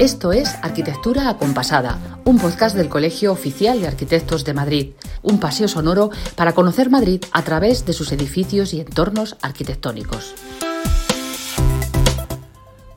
Esto es Arquitectura Acompasada, un podcast del Colegio Oficial de Arquitectos de Madrid, un paseo sonoro para conocer Madrid a través de sus edificios y entornos arquitectónicos.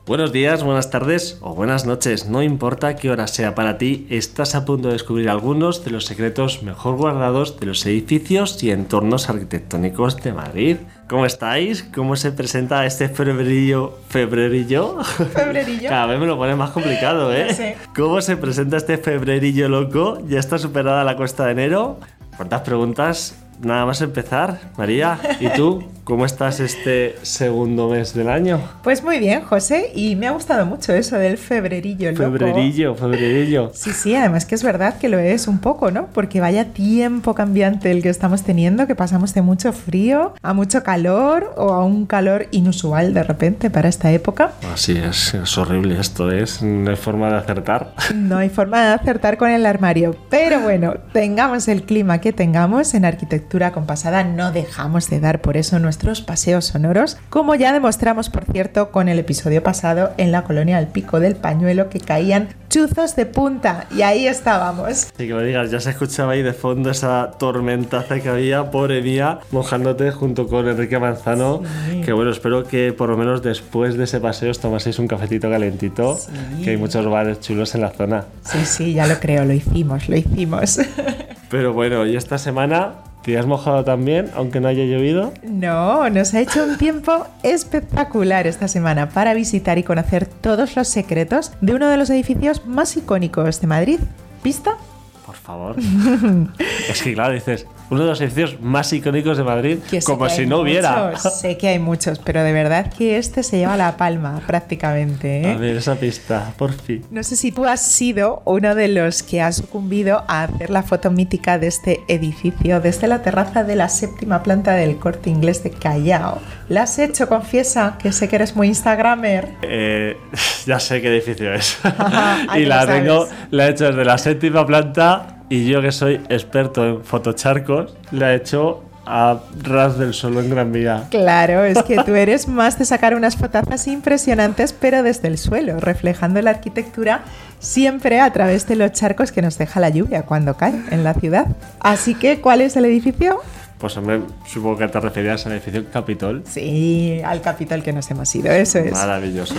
Buenos días, buenas tardes o buenas noches, no importa qué hora sea para ti, estás a punto de descubrir algunos de los secretos mejor guardados de los edificios y entornos arquitectónicos de Madrid. ¿Cómo estáis? ¿Cómo se presenta este febrerillo? ¿Febrerillo? Febrerillo. Cada vez me lo pones más complicado, ¿eh? Sé. ¿Cómo se presenta este febrerillo loco? ¿Ya está superada la cuesta de enero? ¿Cuántas preguntas? Nada más empezar, María. ¿Y tú? ¿Cómo estás este segundo mes del año? Pues muy bien, José, y me ha gustado mucho eso del febrerillo loco. Febrerillo, febrerillo. Sí, sí, además que es verdad que lo es un poco, ¿no? Porque vaya tiempo cambiante el que estamos teniendo, que pasamos de mucho frío a mucho calor o a un calor inusual de repente para esta época. Así es, es horrible esto, es, no hay forma de acertar. No hay forma de acertar con el armario, pero bueno, tengamos el clima que tengamos en arquitectura compasada, no dejamos de dar por eso nuestros paseos sonoros, como ya demostramos, por cierto, con el episodio pasado en la colonia al Pico del Pañuelo que caían chuzos de punta y ahí estábamos. Y que me digas, ya se escuchaba ahí de fondo esa tormentaza que había, pobre mía, mojándote junto con Enrique Manzano. Sí. Que bueno, espero que por lo menos después de ese paseo os tomaseis un cafetito calentito, Sí. que hay muchos bares chulos en la zona. Sí, sí, ya lo creo, lo hicimos, lo hicimos. Pero bueno, y esta semana te has mojado también, aunque no haya llovido. No, nos ha hecho un tiempo espectacular esta semana para visitar y conocer todos los secretos de uno de los edificios más icónicos de Madrid. ¿Pista? Por favor. es que claro, dices, uno de los edificios más icónicos de Madrid, como si no hubiera. muchos, sé que hay muchos, pero de verdad que este se lleva la palma prácticamente. ¿eh? A ver, esa pista, por fin. No sé si tú has sido uno de los que ha sucumbido a hacer la foto mítica de este edificio desde la terraza de la séptima planta del corte inglés de Callao. ¿La has hecho? Confiesa que sé que eres muy Instagramer. Eh, ya sé qué edificio es. Ah, y la tengo, la he hecho desde la séptima planta y yo que soy experto en fotocharcos, la he hecho a ras del suelo en Gran Vía. Claro, es que tú eres más de sacar unas fotazas impresionantes, pero desde el suelo, reflejando la arquitectura siempre a través de los charcos que nos deja la lluvia cuando cae en la ciudad. Así que, ¿cuál es el edificio? Pues hombre, supongo que te referías al edificio Capitol. Sí, al Capitol que nos hemos ido, eso es. Maravilloso.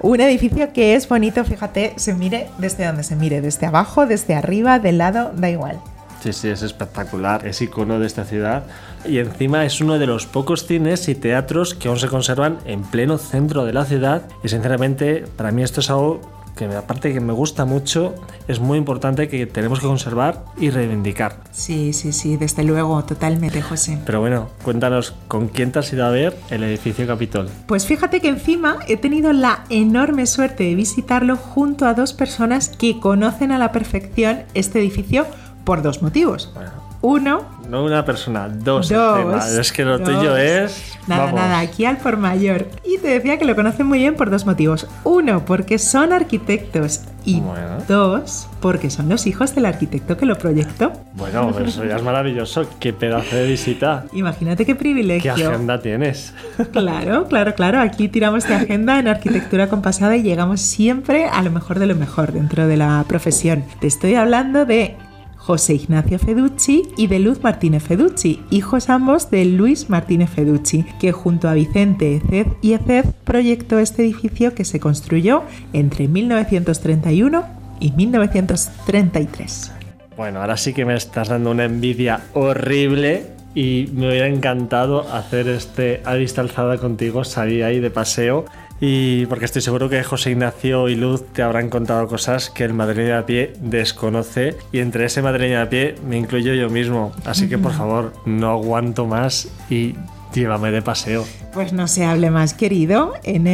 Un edificio que es bonito, fíjate, se mire desde donde se mire, desde abajo, desde arriba, del lado, da igual. Sí, sí, es espectacular, es icono de esta ciudad y encima es uno de los pocos cines y teatros que aún se conservan en pleno centro de la ciudad y sinceramente para mí esto es algo que aparte que me gusta mucho, es muy importante que tenemos que conservar y reivindicar. Sí, sí, sí, desde luego, totalmente, José. Pero bueno, cuéntanos, ¿con quién te has ido a ver el edificio Capitol? Pues fíjate que encima he tenido la enorme suerte de visitarlo junto a dos personas que conocen a la perfección este edificio por dos motivos. Bueno, Uno, no una persona, dos. Dos. Es que lo dos. tuyo es... nada, vamos. nada, aquí al por mayor. Y te decía que lo conocen muy bien por dos motivos. Uno, porque son arquitectos. Y Bueno. dos, porque son los hijos del arquitecto que lo proyectó. Bueno, pero eso ya es maravilloso. Qué pedazo de visita. Imagínate qué ¿Qué privilegio. agenda tienes? Claro, claro, claro. Aquí tiramos de agenda en arquitectura compasada y llegamos siempre a lo mejor de lo mejor dentro de la profesión. Te estoy hablando de José Ignacio Feducci y de Luz Martínez Feducci, hijos ambos de Luis Martínez Feducci, que junto a Vicente Eced y Eced proyectó este edificio que se construyó entre 1931 y 1933. Bueno, ahora sí que me estás dando una envidia horrible y me hubiera encantado hacer este a vista alzada contigo, salir ahí de paseo y porque estoy seguro que José Ignacio y Luz te habrán contado cosas que el madrileño de a pie desconoce y entre ese madrileño de a pie me incluyo yo mismo. Así que por favor, no aguanto más y llévame de paseo. Pues no se hable más, querido, en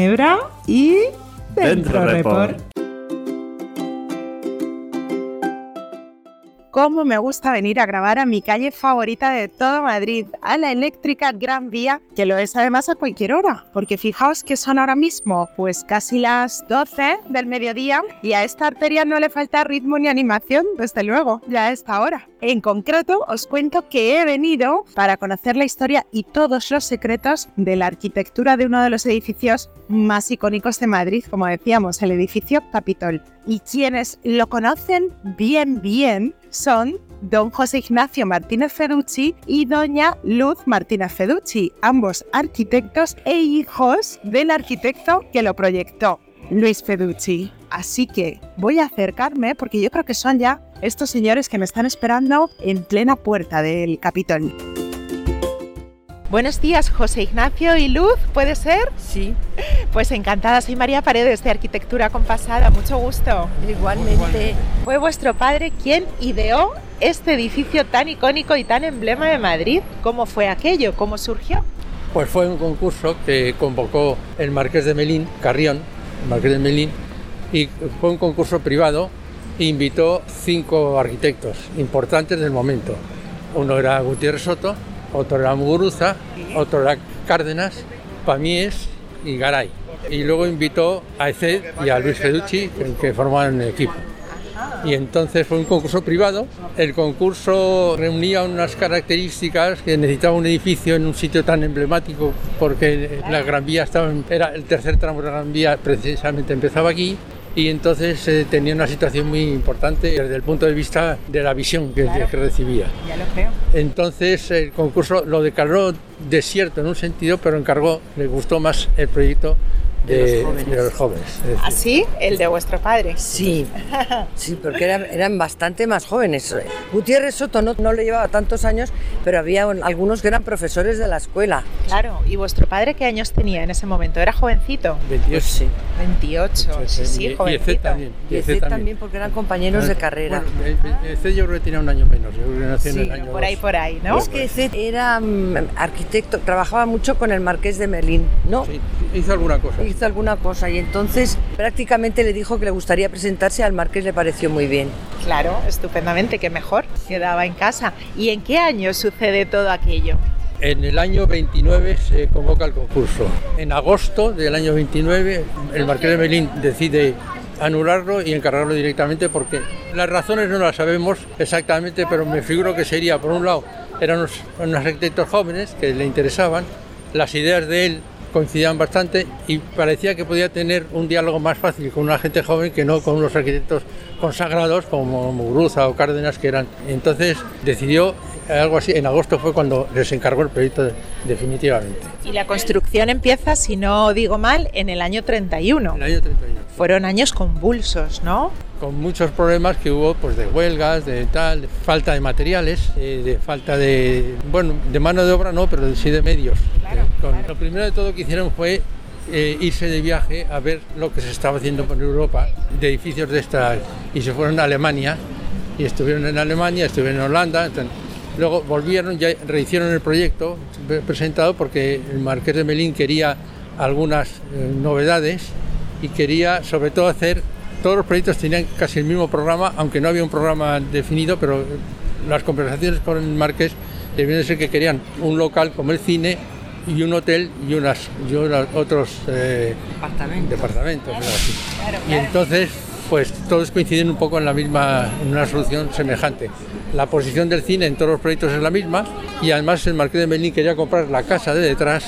y Dentro dentro, Report. Cómo me gusta venir a grabar a mi calle favorita de todo Madrid, a la eléctrica Gran Vía, que lo es además a cualquier hora, porque fijaos que son ahora mismo pues casi las 12 del mediodía y a esta arteria no le falta ritmo ni animación, desde luego, ya a esta hora. En concreto, os cuento que he venido para conocer la historia y todos los secretos de la arquitectura de uno de los edificios más icónicos de Madrid, como decíamos, el edificio Capitol. Y quienes lo conocen bien, bien, son don José Ignacio Martínez Feducci y doña Luz Martínez Feducci, ambos arquitectos e hijos del arquitecto que lo proyectó, Luis Feducci. Así que voy a acercarme porque yo creo que son ya estos señores que me están esperando en plena puerta del Capitol. Buenos días, José Ignacio y Luz, ¿puede ser? Sí. Pues encantada, soy María Paredes de Arquitectura Compasada, mucho gusto. Igualmente. Fue vuestro padre quien ideó este edificio tan icónico y tan emblema de Madrid. ¿Cómo fue aquello? ¿Cómo surgió? Pues fue un concurso que convocó el Marqués de Melín, Carrión, el Marqués de Melín, y fue un concurso privado e invitó cinco arquitectos importantes del momento. Uno era Gutiérrez Soto, otro era Muguruza, otro era Cárdenas, Pamies y Garay. Y luego invitó a Eced y a Luis Feducci, que formaban el equipo. Y entonces fue un concurso privado. El concurso reunía unas características que necesitaba un edificio en un sitio tan emblemático porque la Gran Vía estaba, era el tercer tramo de la Gran Vía, precisamente empezaba aquí y entonces eh, tenía una situación muy importante desde el punto de vista de la visión que, Claro. que recibía. Ya lo creo. Entonces el concurso lo declaró desierto en un sentido, pero encargó, le gustó más el proyecto de, De los jóvenes. de los jóvenes. Es decir, ¿Así? El de vuestro padre. Sí, sí, porque eran, eran bastante más jóvenes. Gutiérrez Soto no, no le llevaba tantos años, pero había un- algunos que eran profesores de la escuela. Claro, ¿y vuestro padre qué años tenía en ese momento? ¿Era jovencito? 28. Sí. 28, sí, sí, y. Eced también. Y Eced también porque eran compañeros de carrera. Bueno, yo creo que tenía un año menos, yo creo que nació en el año Por ahí, por ahí, ¿no? Es que Eced era mm, arquitecto, trabajaba mucho con el marqués de Melín, ¿no? Sí, hizo alguna cosa. Hizo alguna cosa y entonces prácticamente le dijo que le gustaría presentarse al marqués le pareció muy bien. Claro, estupendamente, que mejor. Quedaba en casa. ¿Y en qué año sucede todo aquello? En el año 29 se convoca el concurso. En agosto del año 29 el Marqués de Melín decide anularlo y encargarlo directamente porque las razones no las sabemos exactamente, pero me figuro que sería, por un lado, eran unos, unos arquitectos jóvenes que le interesaban, las ideas de él coincidían bastante y parecía que podía tener un diálogo más fácil con una gente joven que no con unos arquitectos consagrados como Muguruza o Cárdenas que eran. Entonces decidió algo así, en agosto fue cuando les encargó el proyecto de- definitivamente. Y la construcción empieza, si no digo mal, en el año 31. En el año 31. Fueron años convulsos, ¿no? Con muchos problemas que hubo pues de huelgas, de tal, de falta de materiales, eh, de falta de, bueno, de mano de obra no, pero sí de medios. Claro, Eh, con- claro. Lo primero de todo que hicieron fue eh, irse de viaje a ver lo que se estaba haciendo por Europa, de edificios de esta, y se fueron a Alemania, y estuvieron en Alemania, estuvieron en Holanda, entonces, luego volvieron, ya rehicieron el proyecto pre- presentado porque el Marqués de Melín quería algunas eh, novedades y quería sobre todo hacer, todos los proyectos tenían casi el mismo programa, aunque no había un programa definido, pero eh, las conversaciones con el Marqués debían de ser que querían un local como el cine y un hotel y unas y unas- otros eh, Departamento. departamentos. Y entonces, pues todos coinciden un poco en la misma, en una solución semejante. La posición del cine en todos los proyectos es la misma y además el Marqués de Melín quería comprar la casa de detrás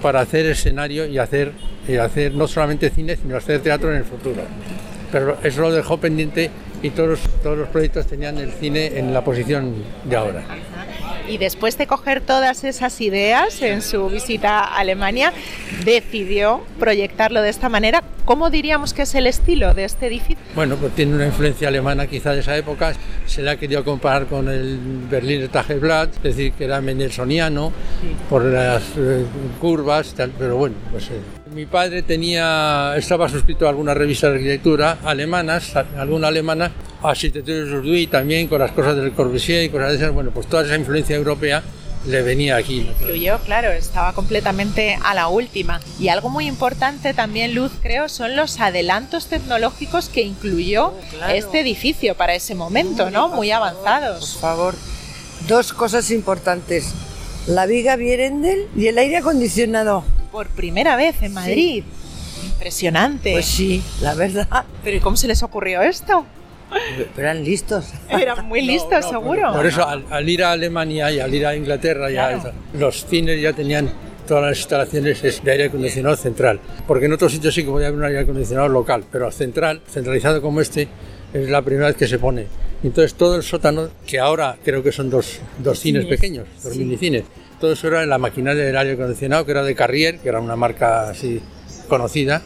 para hacer escenario y hacer, y hacer no solamente cine, sino hacer teatro en el futuro. Pero eso lo dejó pendiente y todos, todos los proyectos tenían el cine en la posición de ahora. Y después de coger todas esas ideas en su visita a Alemania, decidió proyectarlo de esta manera. ¿Cómo diríamos que es el estilo de este edificio? Bueno, pues tiene una influencia alemana quizá de esa época. Se le ha querido comparar con el Berliner Tageblatt, es decir, que era mendelssohniano por las eh, curvas, tal, pero bueno, pues eh, mi padre tenía, estaba suscrito a algunas revistas de arquitectura alemanas, a- alguna alemana, a Arquitectura Jourdui también, con las cosas del Corbusier y cosas de esas. Bueno, pues toda esa influencia europea le venía aquí. Fluyó, claro, estaba completamente a la última. Y algo muy importante también, Luz, creo, son los adelantos tecnológicos que incluyó claro. este edificio para ese momento, ¿no? Muy Por avanzados. favor, dos cosas importantes. La viga Vierendel y el aire acondicionado. Por primera vez en Madrid. Impresionante. Pues sí, la verdad. Pero ¿y cómo se les ocurrió esto? Pero eran listos. Eran muy listos, No, seguro. Por eso, al, al ir a Alemania y al ir a Inglaterra, ya Claro. los cines ya tenían todas las instalaciones es de aire acondicionado central. Porque en otros sitios sí que podía haber un aire acondicionado local, pero central, centralizado como este, es la primera vez que se pone. Entonces todo el sótano, que ahora creo que son dos, dos cines, pequeños, dos minicines, todo eso era en la maquinaria del aire acondicionado, que era de Carrier, que era una marca así conocida,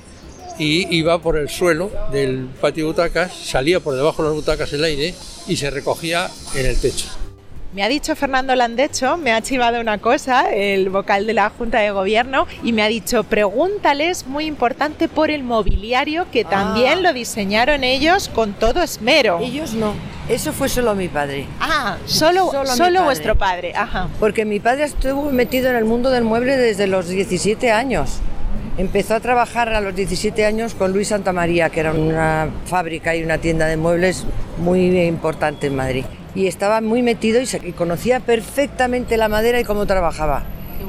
y iba por el suelo del patio de butacas, salía por debajo de las butacas el aire y se recogía en el techo. Me ha dicho Fernando Landecho, me ha chivado una cosa, el vocal de la Junta de Gobierno, y me ha dicho, pregúntales, muy importante, por el mobiliario, que también Ah. lo diseñaron ellos con todo esmero. Ellos no. Eso fue solo mi padre. Ah, solo, Solo solo padre. vuestro padre. Ajá. Porque mi padre estuvo metido en el mundo del mueble desde los 17 años. Empezó a trabajar a los 17 años con Luis Santamaría, que era una fábrica y una tienda de muebles muy importante en Madrid. Y estaba muy metido y, se- y conocía perfectamente la madera y cómo trabajaba.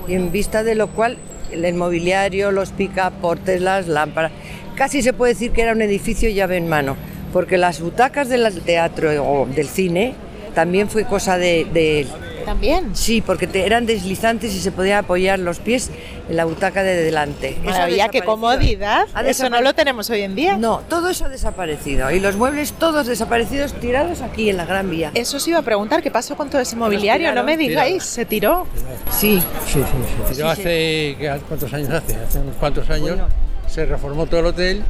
Y en vista de lo cual, el mobiliario, los picaportes, las lámparas, casi se puede decir que era un edificio llave en mano. Porque las butacas del teatro o del cine también fue cosa de, de También. Sí, porque te- eran deslizantes y se podían apoyar los pies en la butaca de delante. Maravilla, qué comodidad. Ha Eso no lo tenemos hoy en día. No, todo eso ha desaparecido. Y los muebles todos desaparecidos, tirados aquí en la Gran Vía. Eso os iba a preguntar, ¿qué pasó con todo ese mobiliario? No me digáis, se tiró. Sí, Sí, sí, sí. Yo hace, ¿qué- ¿cuántos años hace? Hace unos cuantos años se reformó todo el hotel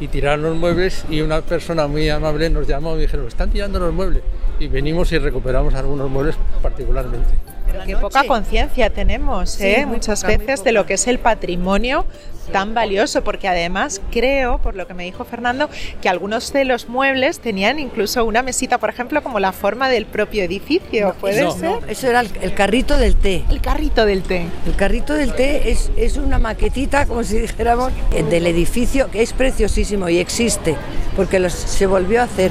y tiraron los muebles y una persona muy amable nos llamó y dijeron, están tirando los muebles. Y venimos y recuperamos algunos muebles particularmente. Pero qué poca conciencia tenemos, ¿eh? muchas poca, veces de lo que es el patrimonio tan valioso, porque además creo, por lo que me dijo Fernando, que algunos de los muebles tenían incluso una mesita, por ejemplo, como la forma del propio edificio. ¿Puede no, ser? no. eso era el, el carrito del té. El carrito del té. El carrito del té es, es una maquetita, como si dijéramos, del edificio que es preciosísimo y existe, porque los- se volvió a hacer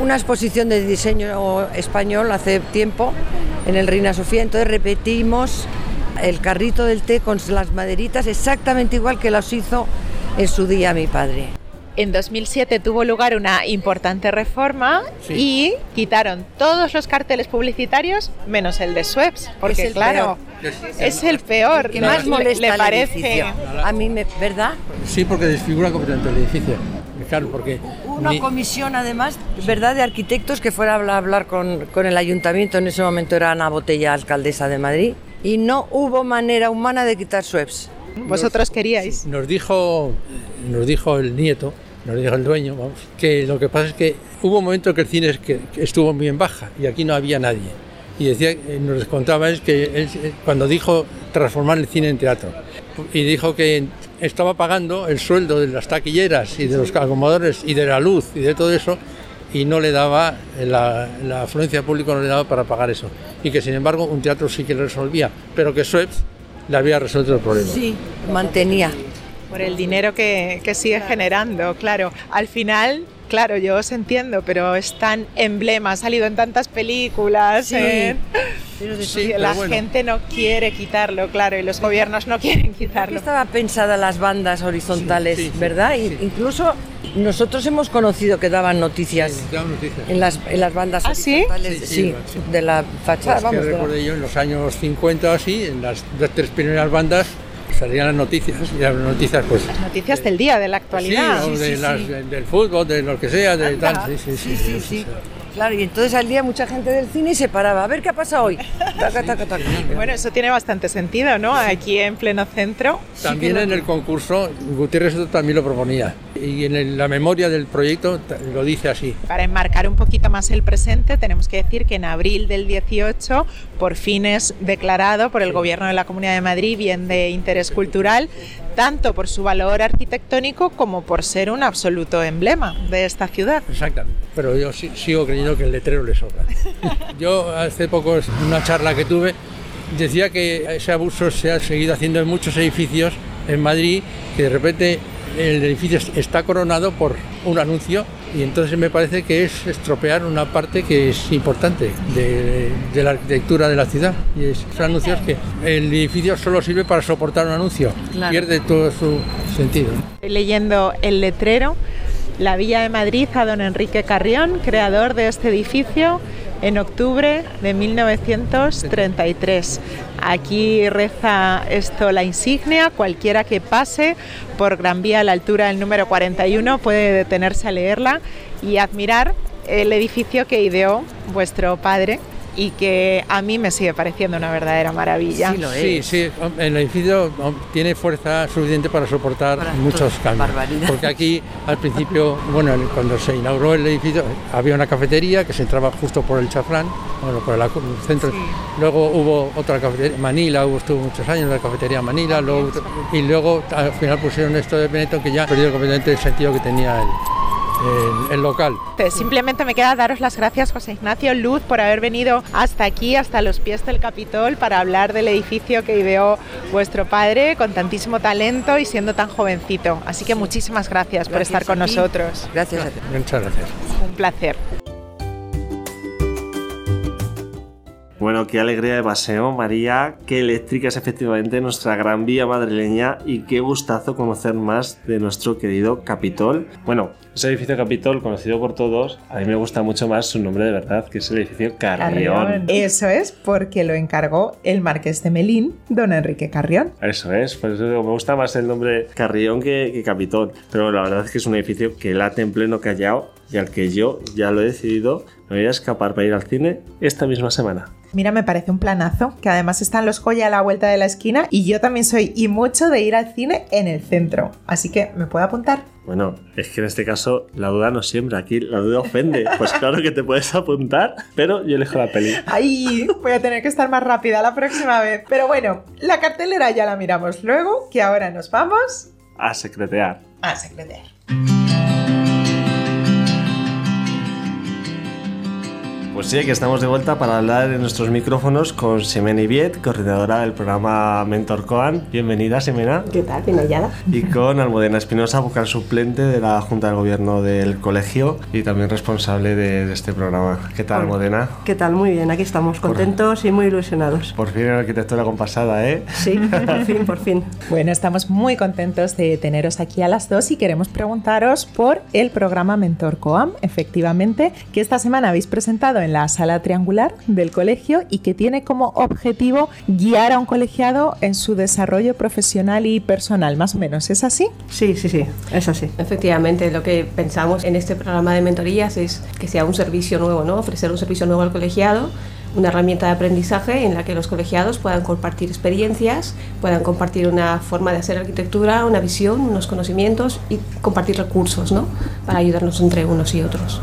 una exposición de diseño español hace tiempo en el Reina Sofía, entonces repetimos el carrito del té con las maderitas exactamente igual que los hizo en su día mi padre. En 2007 tuvo lugar una importante reforma Sí. y quitaron todos los carteles publicitarios menos el de Schweppes, porque el claro, peor. es el peor. ¿Qué ¿Le- más molesta ¿Le parece? edificio? A mí, me, ¿verdad? Sí, porque desfigura completamente el edificio. Claro, porque Una ni- comisión, además, ¿verdad?, de arquitectos que fuera a hablar, hablar con, con el ayuntamiento. En ese momento era Ana Botella, alcaldesa de Madrid. Y no hubo manera humana de quitar Schweppes. Vosotros queríais. nos dijo, nos dijo el nieto, nos dijo el dueño, vamos, que lo que pasa es que hubo un momento que el cine es que, que estuvo muy en baja y aquí no había nadie. Y decía, eh, nos contaba es que él, eh, cuando dijo transformar el cine en teatro y dijo que estaba pagando el sueldo de las taquilleras y de los acomodadores y de la luz y de todo eso y no le daba, la, la afluencia pública no le daba para pagar eso. Y que sin embargo un teatro sí que lo resolvía, pero que Schweppes le había resuelto el problema. Sí, mantenía. Por el dinero que, que sigue generando, claro. Al final, claro, yo os entiendo, pero es tan emblema, ha salido en tantas películas. Sí. ¿eh? Sí, la bueno. gente no quiere quitarlo, claro, y los gobiernos no quieren quitarlo. estaba pensada las bandas horizontales, Sí, sí, sí, ¿verdad? Incluso nosotros hemos conocido que daban noticias Sí, daban noticias. en las, en las bandas ¿Ah, horizontales Sí, sí, sí, sí. de la fachada. Pues vamos, que de la- recuerdo yo en los años 50 o así, en las dos, tres primeras bandas salían las noticias y las noticias pues Las noticias del día, de la sí, actualidad. o de sí, las- sí. de- del fútbol, de lo que sea, de Anda. tal. Sí, sí, sí, sí, sí. Claro, y entonces al día mucha gente del cine se paraba. A ver qué ha pasado hoy. Taca, taca, taca. Bueno, eso tiene bastante sentido, ¿no? Aquí en pleno centro. También en el concurso Gutiérrez también lo proponía y en la memoria del proyecto lo dice así. Para enmarcar un poquito más el presente, tenemos que decir que en abril del 18 por fin es declarado por el Gobierno de la Comunidad de Madrid bien de interés cultural, tanto por su valor arquitectónico como por ser un absoluto emblema de esta ciudad. Exactamente. Pero yo sigo creyendo que el letrero le sobra. Yo hace poco, en una charla que tuve, decía que ese abuso se ha seguido haciendo en muchos edificios en Madrid, que de repente el edificio está coronado por un anuncio y entonces me parece que es estropear una parte que es importante de, de la arquitectura de la ciudad. Y es, son anuncios que el edificio solo sirve para soportar un anuncio, Claro. pierde todo su sentido. Estoy leyendo el letrero la Villa de Madrid a don Enrique Carrión, creador de este edificio en octubre de 1933. Aquí reza esto la insignia, cualquiera que pase por Gran Vía a la altura del número 41 puede detenerse a leerla y admirar el edificio que ideó vuestro padre y que a mí me sigue pareciendo una verdadera maravilla. Sí, lo Sí, es. sí, el edificio tiene fuerza suficiente para soportar Para muchos cambios. barbaridades. Porque aquí, al principio, bueno, cuando se inauguró el edificio, había una cafetería que se entraba justo por el chaflán, bueno, por el centro. Luego hubo otra cafetería, Manila, hubo, estuvo muchos años la cafetería Manila, luego, y luego al final pusieron esto de Benetton que ya perdió completamente el sentido que tenía el, el- el local. Simplemente me queda daros las gracias, José Ignacio Luz, por haber venido hasta aquí, hasta los pies del Capitol, para hablar del edificio que ideó vuestro padre con tantísimo talento y siendo tan jovencito. Así que muchísimas gracias, por Gracias estar con nosotros. Gracias a ti. Muchas gracias. Un placer. Bueno, qué alegría de paseo, María. Qué eléctrica es efectivamente nuestra gran vía madrileña y qué gustazo conocer más de nuestro querido Capitol. Bueno, ese edificio Capitol, conocido por todos, a mí me gusta mucho más su nombre de verdad, que es el edificio Carrión. Eso es porque lo encargó el marqués de Melín, don Enrique Carrión. Eso es, por eso digo, me gusta más el nombre Carrión que, que Capitol. Pero la verdad es que es un edificio que late en pleno Callao y al que yo ya lo he decidido, me voy a escapar para ir al cine esta misma semana. Mira, me parece un planazo, que además están los Joya a la vuelta de la esquina y yo también soy y mucho de ir al cine en el centro. Así que me puedo apuntar. Bueno, es que en este caso la duda no siembra, aquí la duda ofende. Pues claro que te puedes apuntar, pero yo elijo la peli. Ay, voy a tener que estar más rápida la próxima vez. Pero bueno, la cartelera ya la miramos luego, que ahora nos vamos A secretear. a secretear. Pues sí, que estamos de vuelta para hablar en nuestros micrófonos con Ximena Ibiet, coordinadora del programa Mentor Coan. Bienvenida, Ximena. ¿Qué tal? Bien hallada. Y con Almudena Espinosa, vocal suplente de la Junta de Gobierno del colegio y también responsable de, de este programa. ¿Qué tal. Almudena? ¿Qué tal? Muy bien, aquí estamos, contentos y muy ilusionados. Por fin en arquitectura compasada, ¿eh? Sí, por fin, por fin. Bueno, estamos muy contentos de teneros aquí a las dos y queremos preguntaros por el programa Mentor Coam, efectivamente, que esta semana habéis presentado en la sala triangular del colegio y que tiene como objetivo guiar a un colegiado en su desarrollo profesional y personal, más o menos. ¿Es así? Sí, sí, sí, es así. Efectivamente, lo que pensamos en este programa de mentorías es que sea un servicio nuevo, ¿no? Ofrecer un servicio nuevo al colegiado, una herramienta de aprendizaje en la que los colegiados puedan compartir experiencias, puedan compartir una forma de hacer arquitectura, una visión, unos conocimientos y compartir recursos, ¿no? Para ayudarnos entre unos y otros.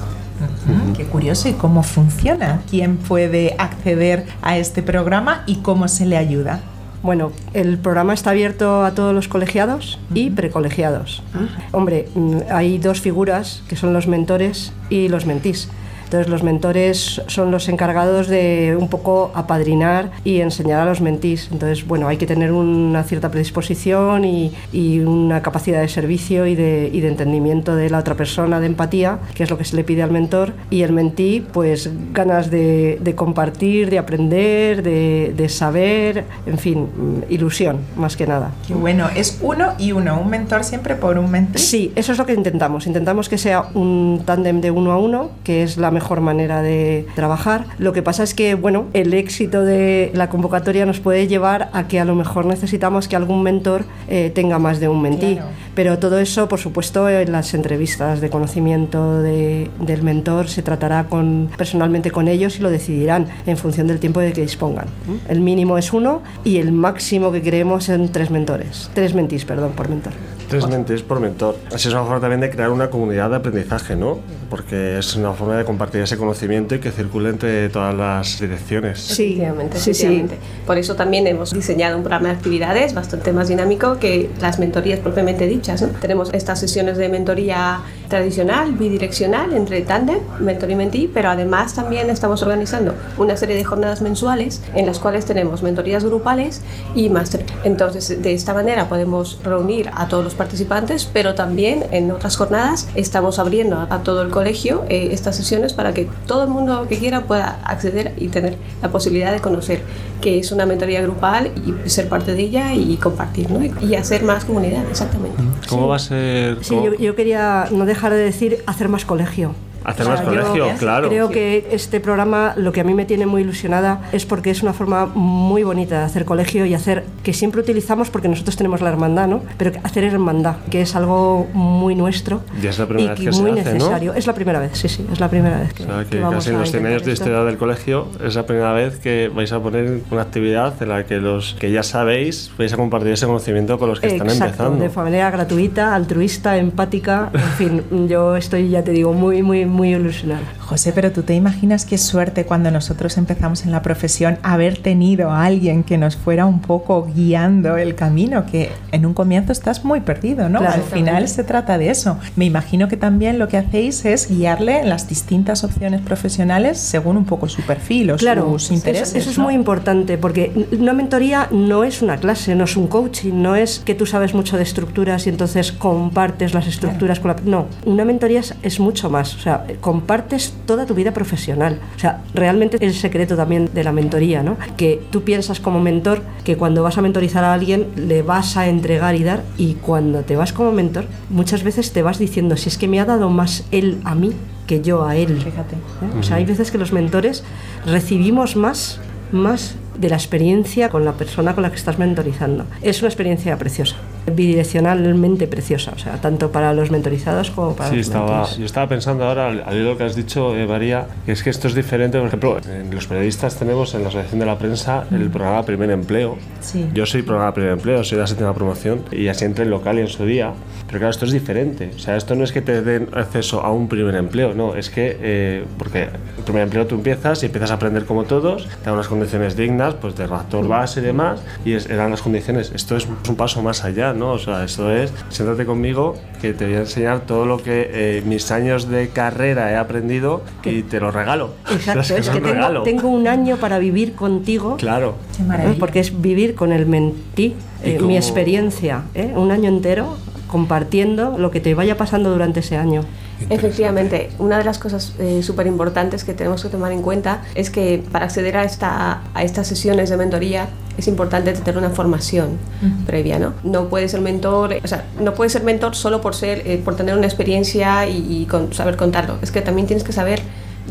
Qué curioso y cómo funciona. ¿Quién puede acceder a este programa y cómo se le ayuda? Bueno, el programa está abierto a todos los colegiados y precolegiados. Hombre, mm, hay dos figuras que son los mentores y los mentís. Entonces los mentores son los encargados de un poco apadrinar y enseñar a los mentís. Entonces, bueno, hay que tener una cierta predisposición y, y una capacidad de servicio y de, y de entendimiento de la otra persona, de empatía, que es lo que se le pide al mentor. Y el mentí, pues ganas de, de compartir, de aprender, de, de saber, en fin, ilusión, más que nada. Qué bueno, es uno y uno, un mentor siempre por un mentor. Sí, eso es lo que intentamos. Intentamos que sea un tándem de uno a uno, que es la mejor manera de trabajar. Lo que pasa es que, bueno, el éxito de la convocatoria nos puede llevar a que a lo mejor necesitamos que algún mentor eh, tenga más de un mentí. Claro. Pero todo eso, por supuesto, en las entrevistas de conocimiento de- del mentor se tratará con, personalmente con ellos y lo decidirán en función del tiempo de que dispongan. El mínimo es uno y el máximo que creemos son tres mentores. Tres mentís, perdón, por mentor. Tres mentes por mentor. Así es una forma también de crear una comunidad de aprendizaje, ¿no? Porque es una forma de compartir ese conocimiento y que circule entre todas las direcciones. Sí, Efectivamente, sí, sí. efectivamente. Por eso también hemos diseñado un programa de actividades bastante más dinámico que las mentorías propiamente dichas. ¿no? Tenemos estas sesiones de mentoría tradicional, bidireccional, entre tándem, mentor y mentí, pero además también estamos organizando una serie de jornadas mensuales en las cuales tenemos mentorías grupales y máster. Entonces, de esta manera podemos reunir a todos los participantes, pero también en otras jornadas estamos abriendo a, todo el colegio eh, estas sesiones para que todo el mundo que quiera pueda acceder y tener la posibilidad de conocer que es una mentoría grupal y ser parte de ella y compartir ¿no? y hacer más comunidad, exactamente. ¿Cómo va a ser? Sí, yo, yo quería no dejar de decir hacer más colegio. Hacer más colegio, claro. Creo que este programa lo que a mí me tiene muy ilusionada es porque es una forma muy bonita de hacer colegio y hacer que siempre utilizamos porque nosotros tenemos la hermandad, ¿no? Pero hacer hermandad, que es algo muy nuestro y es la primera vez que muy se hace, necesario. Es la primera vez, sí, sí, es la primera vez que, o sea, que, casi en los 100 años de historia del colegio es la primera vez que vais a poner una actividad en la que los que ya sabéis vais a compartir ese conocimiento con los que Exacto, están empezando. de manera gratuita, altruista, empática, en fin, yo estoy, ya te digo, muy, muy, muy ilusionada. José, pero tú te imaginas qué suerte cuando nosotros empezamos en la profesión haber tenido a alguien que nos fuera un poco guiando el camino, que en un comienzo estás muy perdido, ¿no? Al final se trata de eso. Me imagino que también lo que hacéis es guiarle en las distintas opciones profesionales según un poco su perfil o sus intereses. Eso, es muy importante porque una mentoría no es una clase, no es un coaching, no es que tú sabes mucho de estructuras y entonces compartes las estructuras con la... No, una mentoría es, es mucho más, o sea, compartes toda tu vida profesional. O sea, realmente es el secreto también de la mentoría, ¿no? Que tú piensas como mentor que cuando vas a mentorizar a alguien le vas a entregar y dar y cuando te vas como mentor muchas veces te vas diciendo si es que me ha dado más él a mí que yo a él. Fíjate. ¿Eh? O sea, hay veces que los mentores recibimos más más de la experiencia con la persona con la que estás mentorizando. Es una experiencia preciosa, bidireccionalmente preciosa, o sea, tanto para los mentorizados como para sí, los estaba, Yo estaba pensando ahora, al, al lo que has dicho, eh, María, que es que esto es diferente. Por ejemplo, en los periodistas tenemos en la Asociación de la Prensa el programa Primer Empleo. Sí. Yo soy programa Primer Empleo, soy de la séptima promoción y así entré en local y en su día. Pero claro, esto es diferente. O sea, esto no es que te den acceso a un primer empleo, no, es que, eh, porque el primer empleo tú empiezas y empiezas a aprender como todos, te dan unas condiciones dignas, pues de redactor base y demás, y es, eran las condiciones. Esto es un paso más allá, ¿no? O sea, esto es, siéntate conmigo, que te voy a enseñar todo lo que eh, mis años de carrera he aprendido y te lo regalo. Exacto, O sea, es un que tengo, regalo. tengo un año para vivir contigo. Claro. Qué ¿eh? Porque es vivir con el mentí, ¿Y eh, mi experiencia, ¿eh? un año entero compartiendo lo que te vaya pasando durante ese año. Efectivamente, una de las cosas súper importantes que tenemos que tomar en cuenta es que para acceder a, esta, a estas sesiones de mentoría es importante tener una formación previa, ¿no? No puedes ser mentor, o sea, no puedes ser mentor solo por ser, eh, por tener una experiencia y, y con- saber contarlo. Es que también tienes que saber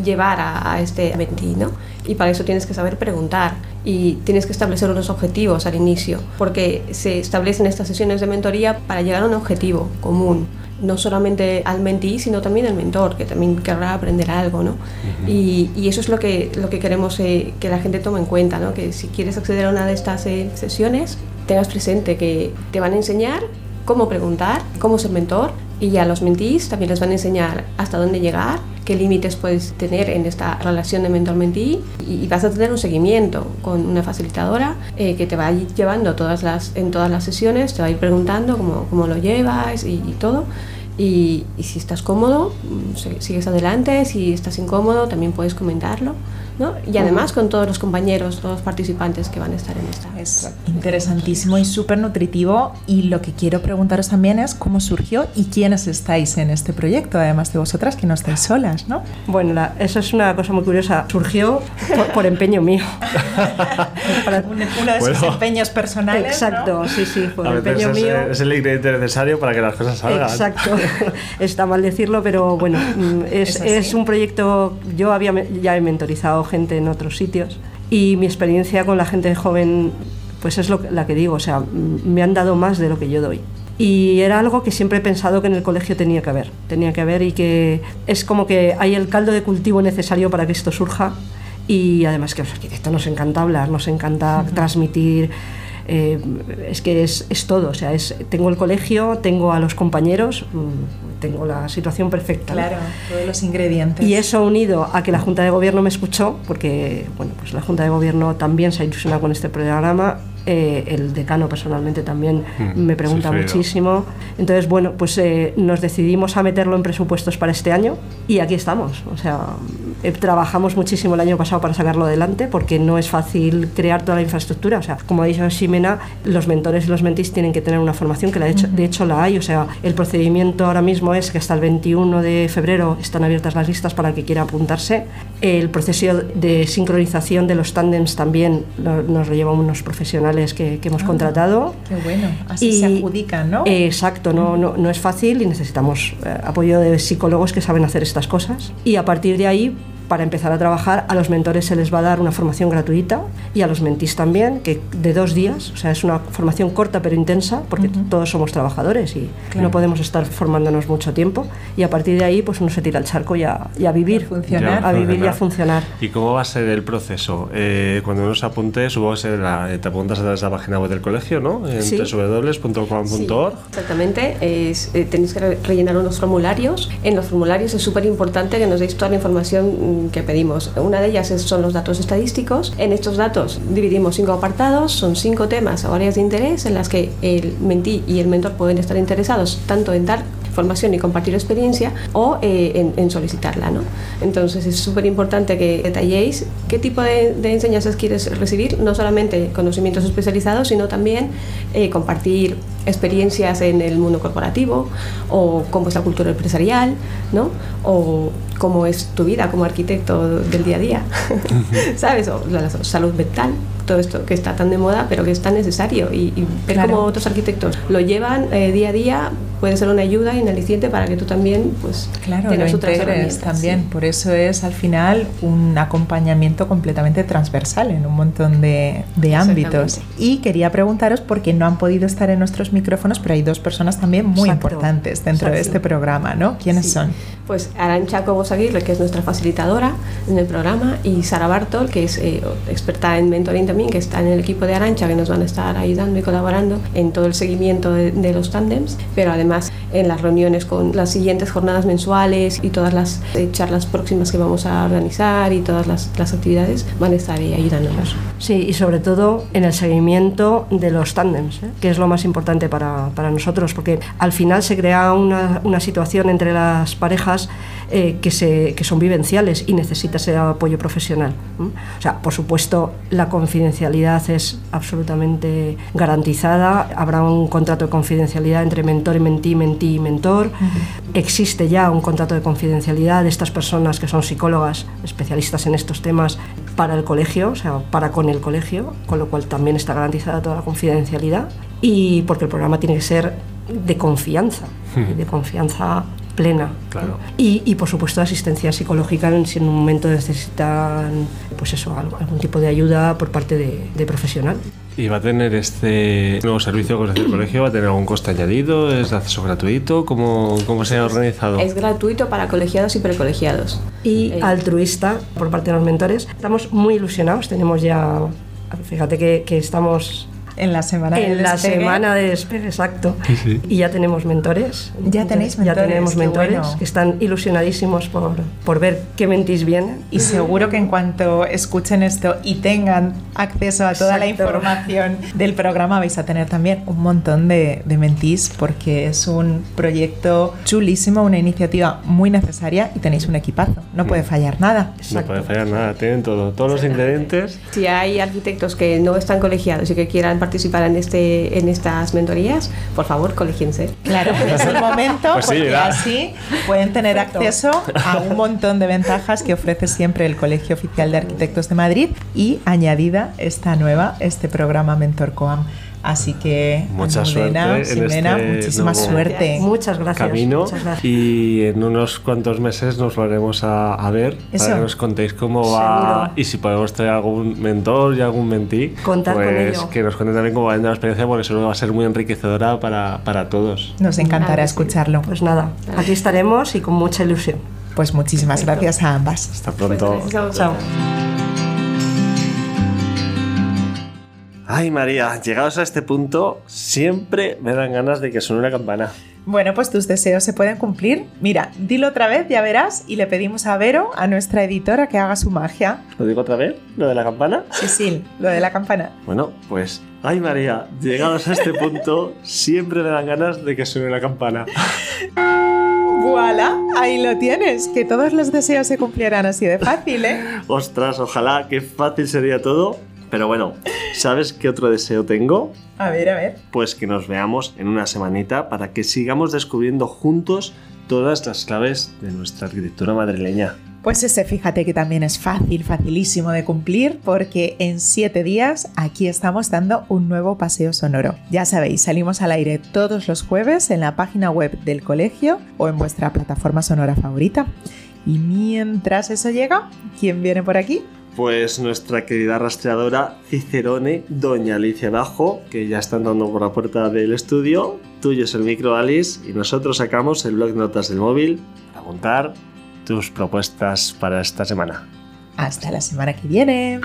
llevar a, a este mentí, ¿no? Y para eso tienes que saber preguntar y tienes que establecer unos objetivos al inicio, porque se establecen estas sesiones de mentoría para llegar a un objetivo común no solamente al mentí, sino también al mentor, que también querrá aprender algo, ¿no? y, y eso es lo que, lo que queremos eh, que la gente tome en cuenta, ¿no? Que si quieres acceder a una de estas eh, sesiones, tengas presente que te van a enseñar cómo preguntar, cómo ser mentor, y a los mentís también les van a enseñar hasta dónde llegar, qué límites puedes tener en esta relación de mentor-mentí, y, vas a tener un seguimiento con una facilitadora eh, que te va a ir llevando en todas las sesiones, te va a ir preguntando cómo, cómo lo llevas y, todo. Y, si estás cómodo, mm, si- sigues adelante, si estás incómodo, también puedes comentarlo. ¿No? Y además con todos los compañeros, todos los participantes que van a estar en esta. Es interesantísimo y súper nutritivo. Y lo que quiero preguntaros también es cómo surgió y quiénes estáis en este proyecto, además de vosotras que no estáis solas, ¿no? Bueno, la- eso es una cosa muy curiosa. Surgió por, por empeño mío. Para- Un- Uno de esos Bueno. empeños personales. ¿no? Exacto, sí, sí, por empeño es, mío. es el ingrediente necesario para que las cosas salgan. Exacto, está mal decirlo, pero bueno, mm, es, Es es un proyecto, yo había, me- ya he mentorizado gente en otros sitios. Y mi experiencia con la gente joven, pues es lo la que digo, o sea, me han dado más de lo que yo doy. Y era algo que siempre he pensado que en el colegio tenía que haber, tenía que haber y que es como que hay el caldo de cultivo necesario para que esto surja. Y además que a los arquitectos nos encanta hablar, nos encanta transmitir, eh, es que es, es todo, o sea, es, tengo el colegio, tengo a los compañeros, mm, tengo la situación perfecta. ¿no? Claro, todos los ingredientes. Y eso unido a que la Junta de Gobierno me escuchó, porque bueno, pues la Junta de Gobierno también se ha ilusionado con este programa, eh, el decano personalmente también Mm, me pregunta sí, muchísimo. Entonces, bueno, pues eh, nos decidimos a meterlo en presupuestos para este año y aquí estamos. O sea, Eh, trabajamos muchísimo el año pasado para sacarlo adelante porque no es fácil crear toda la infraestructura. O sea, como ha dicho Ximena, los mentores y los mentis tienen que tener una formación que de hecho, de hecho la hay. O sea, el procedimiento ahora mismo es que hasta el 21 de febrero están abiertas las listas para el que quiera apuntarse. El proceso de sincronización de los tándems también lo- nos lo llevan unos profesionales que, que hemos Ah, contratado. Qué bueno, así se adjudican, ¿no? Exacto, no, no, no es fácil y necesitamos eh, apoyo de psicólogos que saben hacer estas cosas. Y a partir de ahí, para empezar a trabajar, a los mentores se les va a dar una formación gratuita y a los mentís también, que de dos días, o sea, es una formación corta pero intensa, porque todos somos trabajadores y no podemos estar formándonos mucho tiempo. Y a partir de ahí, pues uno se tira al charco y a, y a vivir, funcionar. a vivir y a funcionar. ¿Y cómo va a ser el proceso? Eh, cuando uno se apunte, supongo que será- te apuntas a través de la página web del colegio, ¿no? En Sí. www.com.org. Exactamente, es, eh, tenéis que re- rellenar unos formularios. En los formularios es súper importante que nos deis toda la información que pedimos. Una de ellas son los datos estadísticos. En estos datos dividimos cinco apartados, son cinco temas o áreas de interés en las que el mentí y el mentor pueden estar interesados tanto en dar formación y compartir experiencia o eh, en, en solicitarla. ¿no? Entonces es súper importante que detalléis qué tipo de, de enseñanzas quieres recibir, no solamente conocimientos especializados, sino también eh, compartir experiencias en el mundo corporativo o cómo es la cultura empresarial, ¿no? o cómo es tu vida como arquitecto del día a día, ¿sabes? O la salud mental, todo esto que está tan de moda, pero que es tan necesario y, y ver Claro. cómo otros arquitectos lo llevan eh, día a día puede ser una ayuda y un aliciente para que tú también pues Claro, lo tengas otras herramientas, también. sí. Por eso es al final un acompañamiento completamente transversal en un montón de, de ámbitos. Y quería preguntaros, porque no han podido estar en nuestros micrófonos, pero hay dos personas también muy Exacto. importantes dentro de Exacto. este programa, ¿no? ¿Quiénes Sí. son? Pues Arancha Cobos Aguirre, que es nuestra facilitadora en el programa, y Sara Bartol, que es eh, experta en mentoring también, que está en el equipo de Arancha, que nos van a estar ayudando y colaborando en todo el seguimiento de, de los tándems, pero además en las reuniones con las siguientes jornadas mensuales y todas las eh, charlas próximas que vamos a organizar y todas las, las actividades van a estar ahí ayudándonos. Sí, y sobre todo en el seguimiento de los tándems, ¿eh? que es lo más importante para, para nosotros, porque al final se crea una, una situación entre las parejas eh, que, se, que son vivenciales y necesita ese apoyo profesional. O sea, por supuesto, la confidencialidad es absolutamente garantizada, habrá un contrato de confidencialidad entre mentor y mentí, mentí y mentor. Existe ya un contrato de confidencialidad de estas personas que son psicólogas, especialistas en estos temas, para el colegio, o sea, para con el colegio, con lo cual también está garantizada toda la confidencialidad. Y porque el programa tiene que ser de confianza, de confianza plena. Claro. Y, y, por supuesto asistencia psicológica si en un momento necesitan pues eso, algo- algún tipo de ayuda por parte de, de profesional. ¿Y va a tener este nuevo servicio que ofrece el colegio? ¿Va a tener algún coste añadido? ¿Es de acceso gratuito? ¿Cómo, cómo se ha organizado? Es gratuito para colegiados y precolegiados. y Eh, altruista por parte de los mentores. Estamos muy ilusionados, tenemos ya, fíjate que, que estamos En la semana de en la despegue. semana de despegue, exacto, sí. y ya tenemos mentores. Ya tenéis Ya mentores, tenemos qué mentores bueno. que están ilusionadísimos por, por ver qué mentís vienen. Y seguro que en cuanto escuchen esto y tengan acceso a toda la Exacto. información del programa vais a tener también un montón de, de mentís porque es un proyecto chulísimo, una iniciativa muy necesaria y tenéis un equipazo. No puede fallar nada. No puede fallar nada, tienen todo, todos los ingredientes. Si hay arquitectos que no están colegiados y que quieran participar en, este, en estas mentorías, por favor, colegiense. Claro, es el momento Pues porque así pueden tener acceso a un montón de ventajas que ofrece siempre el Colegio Oficial de Arquitectos de Madrid y añadida esta nueva, este programa Mentor Coam. Así que, Mucha Almudena, suerte en Ximena, este muchísima suerte. Muchas gracias. camino muchas gracias. y en unos cuantos meses nos volveremos a, a ver Eso. para que nos contéis cómo va Seguro. y si podemos traer algún mentor y algún mentí Contar con pues ello. que nos cuenten también cómo va yendo la experiencia porque seguro va a ser muy enriquecedora para, para todos Nos encantará escucharlo. Pues nada, aquí estaremos y con mucha ilusión. Pues muchísimas gracias a ambas. hasta Pues pronto a vosotros. Chao. Ay María llegados a este punto siempre me dan ganas de que suene una campana Bueno, pues tus deseos se pueden cumplir. Mira, dilo otra vez, ya verás, y le pedimos a Vero, a nuestra editora, que haga su magia. lo digo otra vez lo de la campana Sí, sí, lo de la campana. Bueno, pues, ay María, llegados a este punto, siempre me dan ganas de que suene la campana. ¡Voilà! Ahí lo tienes. Que todos los deseos se cumplieran así de fácil, ¿eh? Ostras, ojalá, qué fácil sería todo. Pero bueno, ¿sabes qué otro deseo tengo? A ver, a ver. Pues que nos veamos en una semanita para que sigamos descubriendo juntos todas las claves de nuestra arquitectura madrileña. Pues ese fíjate que también es fácil, facilísimo de cumplir porque en siete días aquí estamos dando un nuevo paseo sonoro. Ya sabéis, salimos al aire todos los jueves en la página web del colegio o en vuestra plataforma sonora favorita. Y mientras eso llega, ¿quién viene por aquí? Pues nuestra querida rastreadora Cicerone, doña Alicia Bajo, que ya está andando por la puerta del estudio. Tuyo es el micro, Alice, y nosotros sacamos el blog notas del móvil para apuntar tus propuestas para esta semana. Hasta la semana que viene.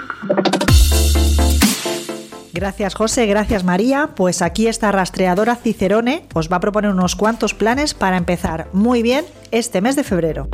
Gracias José, gracias María. Pues aquí esta rastreadora Cicerone os va a proponer unos cuantos planes para empezar muy bien este mes de febrero.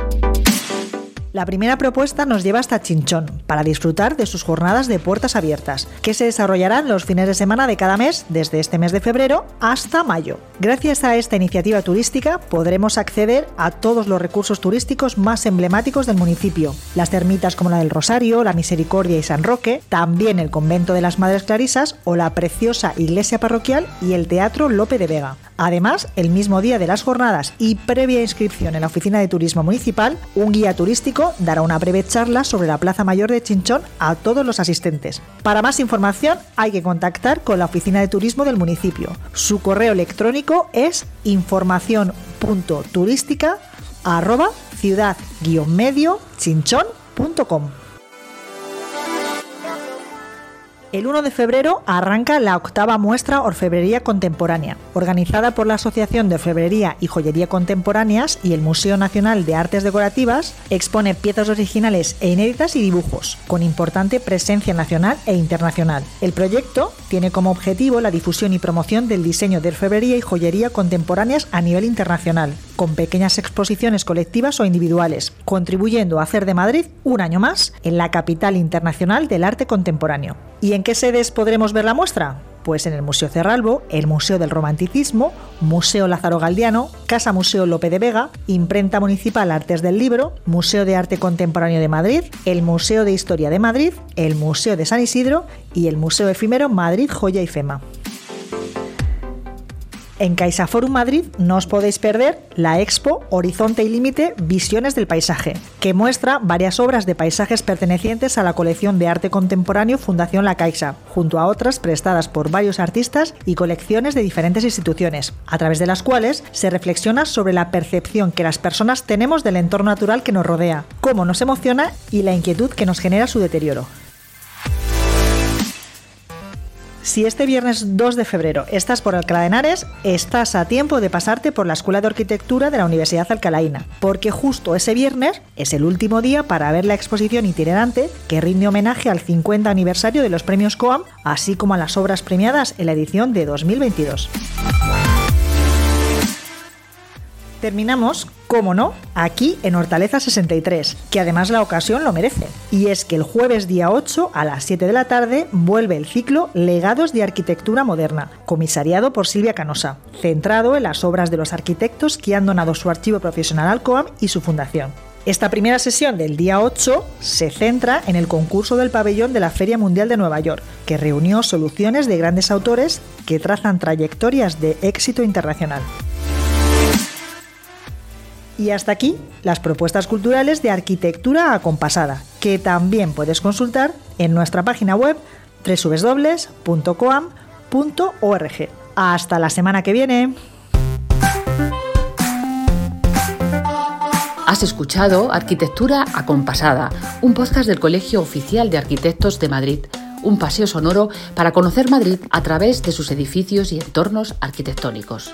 La primera propuesta nos lleva hasta Chinchón para disfrutar de sus jornadas de puertas abiertas, que se desarrollarán los fines de semana de cada mes desde este mes de febrero hasta mayo. Gracias a esta iniciativa turística podremos acceder a todos los recursos turísticos más emblemáticos del municipio, las termitas como la del Rosario, la Misericordia y San Roque, también el convento de las Madres Clarisas o la preciosa iglesia parroquial y el Teatro Lope de Vega. Además, el mismo día de las jornadas y previa inscripción en la Oficina de Turismo Municipal, un guía turístico dará una breve charla sobre la Plaza Mayor de Chinchón a todos los asistentes. Para más información hay que contactar con la Oficina de Turismo del municipio. Su correo electrónico es información.turística ciudad-medio chinchón.com. El 1 de febrero arranca la octava muestra Orfebrería Contemporánea, organizada por la Asociación de Orfebrería y Joyería Contemporáneas y el Museo Nacional de Artes Decorativas, expone piezas originales e inéditas y dibujos, con importante presencia nacional e internacional. El proyecto tiene como objetivo la difusión y promoción del diseño de orfebrería y joyería contemporáneas a nivel internacional, con pequeñas exposiciones colectivas o individuales, contribuyendo a hacer de Madrid un año más en la capital internacional del arte contemporáneo. ¿Y en qué sedes podremos ver la muestra? Pues en el Museo Cerralbo, el Museo del Romanticismo, Museo Lázaro Galdiano, Casa Museo Lope de Vega, Imprenta Municipal Artes del Libro, Museo de Arte Contemporáneo de Madrid, el Museo de Historia de Madrid, el Museo de San Isidro y el Museo Efímero Madrid Joya y Fema. En CaixaForum Madrid no os podéis perder la expo Horizonte y Límite Visiones del Paisaje, que muestra varias obras de paisajes pertenecientes a la colección de arte contemporáneo Fundación La Caixa, junto a otras prestadas por varios artistas y colecciones de diferentes instituciones, a través de las cuales se reflexiona sobre la percepción que las personas tenemos del entorno natural que nos rodea, cómo nos emociona y la inquietud que nos genera su deterioro. Si este viernes 2 de febrero estás por Alcalá de Henares, estás a tiempo de pasarte por la Escuela de Arquitectura de la Universidad Alcalaína, porque justo ese viernes es el último día para ver la exposición itinerante que rinde homenaje al 50 aniversario de los premios COAM, así como a las obras premiadas en la edición de 2022. Terminamos, como no, aquí en Hortaleza 63, que además la ocasión lo merece. Y es que el jueves día 8 a las 7 de la tarde vuelve el ciclo Legados de Arquitectura Moderna, comisariado por Silvia Canosa, centrado en las obras de los arquitectos que han donado su archivo profesional al COAM y su fundación. Esta primera sesión del día 8 se centra en el concurso del pabellón de la Feria Mundial de Nueva York, que reunió soluciones de grandes autores que trazan trayectorias de éxito internacional. Y hasta aquí las propuestas culturales de arquitectura acompasada, que también puedes consultar en nuestra página web www.coam.org. Hasta la semana que viene. Has escuchado Arquitectura Acompasada, un podcast del Colegio Oficial de Arquitectos de Madrid, un paseo sonoro para conocer Madrid a través de sus edificios y entornos arquitectónicos.